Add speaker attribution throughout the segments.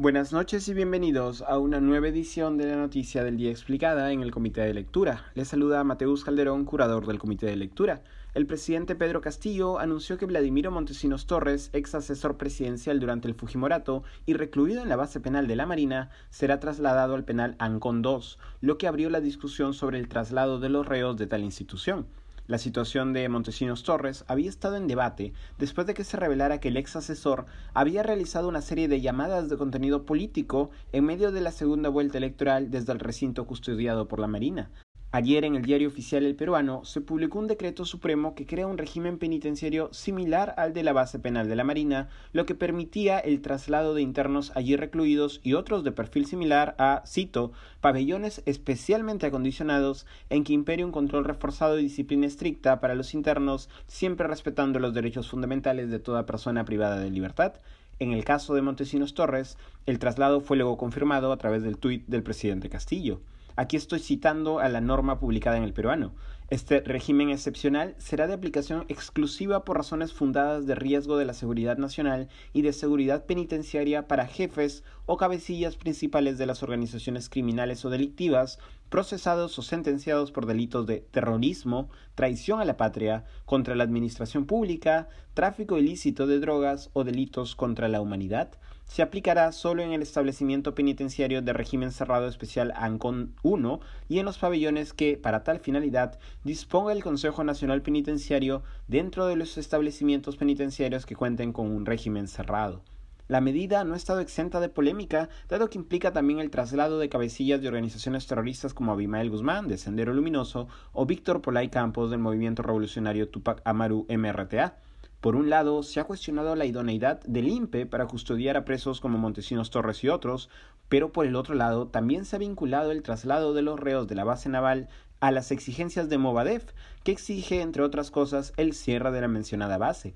Speaker 1: Buenas noches y bienvenidos a una nueva edición de la noticia del día explicada en el Comité de Lectura. Les saluda Mateus Calderón, curador del Comité de Lectura. El presidente Pedro Castillo anunció que Vladimiro Montesinos Torres, ex asesor presidencial durante el Fujimorato y recluido en la base penal de la Marina, será trasladado al penal Ancón II, lo que abrió la discusión sobre el traslado de los reos de tal institución. La situación de Montesinos Torres había estado en debate después de que se revelara que el ex asesor había realizado una serie de llamadas de contenido político en medio de la segunda vuelta electoral desde el recinto custodiado por la Marina, Ayer en el diario oficial El Peruano se publicó un decreto supremo que crea un régimen penitenciario similar al de la base penal de la Marina, lo que permitía el traslado de internos allí recluidos y otros de perfil similar a, cito, pabellones especialmente acondicionados en que impere un control reforzado y disciplina estricta para los internos, siempre respetando los derechos fundamentales de toda persona privada de libertad. En el caso de Montesinos Torres, el traslado fue luego confirmado a través del tuit del presidente Castillo. Aquí estoy citando a la norma publicada en el peruano. Este régimen excepcional será de aplicación exclusiva por razones fundadas de riesgo de la seguridad nacional y de seguridad penitenciaria para jefes o cabecillas principales de las organizaciones criminales o delictivas procesados o sentenciados por delitos de terrorismo, traición a la patria, contra la administración pública, tráfico ilícito de drogas o delitos contra la humanidad, se aplicará solo en el establecimiento penitenciario de régimen cerrado especial ANCON 1 y en los pabellones que, para tal finalidad, disponga el Consejo Nacional Penitenciario dentro de los establecimientos penitenciarios que cuenten con un régimen cerrado. La medida no ha estado exenta de polémica, dado que implica también el traslado de cabecillas de organizaciones terroristas como Abimael Guzmán, de Sendero Luminoso, o Víctor Polay Campos, del movimiento revolucionario Tupac Amaru MRTA. Por un lado, se ha cuestionado la idoneidad del INPE para custodiar a presos como Montesinos Torres y otros, pero por el otro lado, también se ha vinculado el traslado de los reos de la base naval a las exigencias de Movadef, que exige, entre otras cosas, el cierre de la mencionada base.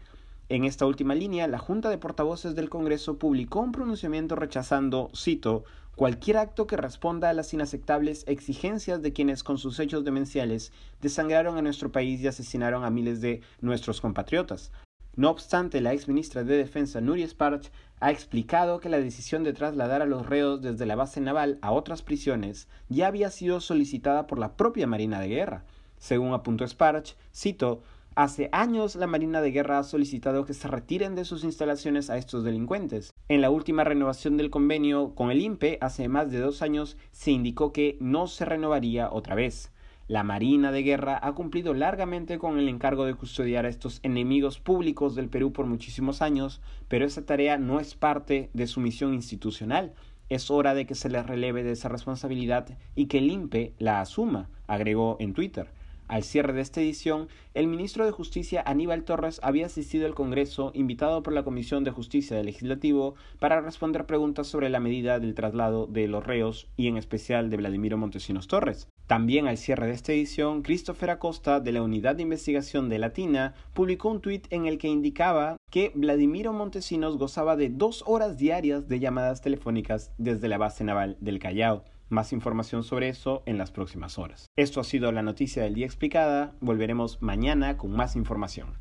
Speaker 1: En esta última línea, la Junta de Portavoces del Congreso publicó un pronunciamiento rechazando, cito, cualquier acto que responda a las inaceptables exigencias de quienes con sus hechos demenciales desangraron a nuestro país y asesinaron a miles de nuestros compatriotas. No obstante, la ex ministra de Defensa Nuria Sparch ha explicado que la decisión de trasladar a los reos desde la base naval a otras prisiones ya había sido solicitada por la propia Marina de Guerra. Según apuntó Sparch, cito, Hace años la Marina de Guerra ha solicitado que se retiren de sus instalaciones a estos delincuentes. En la última renovación del convenio con el INPE hace más de dos años se indicó que no se renovaría otra vez. La Marina de Guerra ha cumplido largamente con el encargo de custodiar a estos enemigos públicos del Perú por muchísimos años, pero esa tarea no es parte de su misión institucional. Es hora de que se les releve de esa responsabilidad y que el INPE la asuma, agregó en Twitter. Al cierre de esta edición, el ministro de Justicia Aníbal Torres había asistido al Congreso invitado por la Comisión de Justicia del Legislativo para responder preguntas sobre la medida del traslado de los reos y en especial de Vladimiro Montesinos Torres. También al cierre de esta edición, Christopher Acosta de la Unidad de Investigación de Latina publicó un tuit en el que indicaba que Vladimiro Montesinos gozaba de dos horas diarias de llamadas telefónicas desde la base naval del Callao. Más información sobre eso en las próximas horas. Esto ha sido la noticia del día explicada. Volveremos mañana con más información.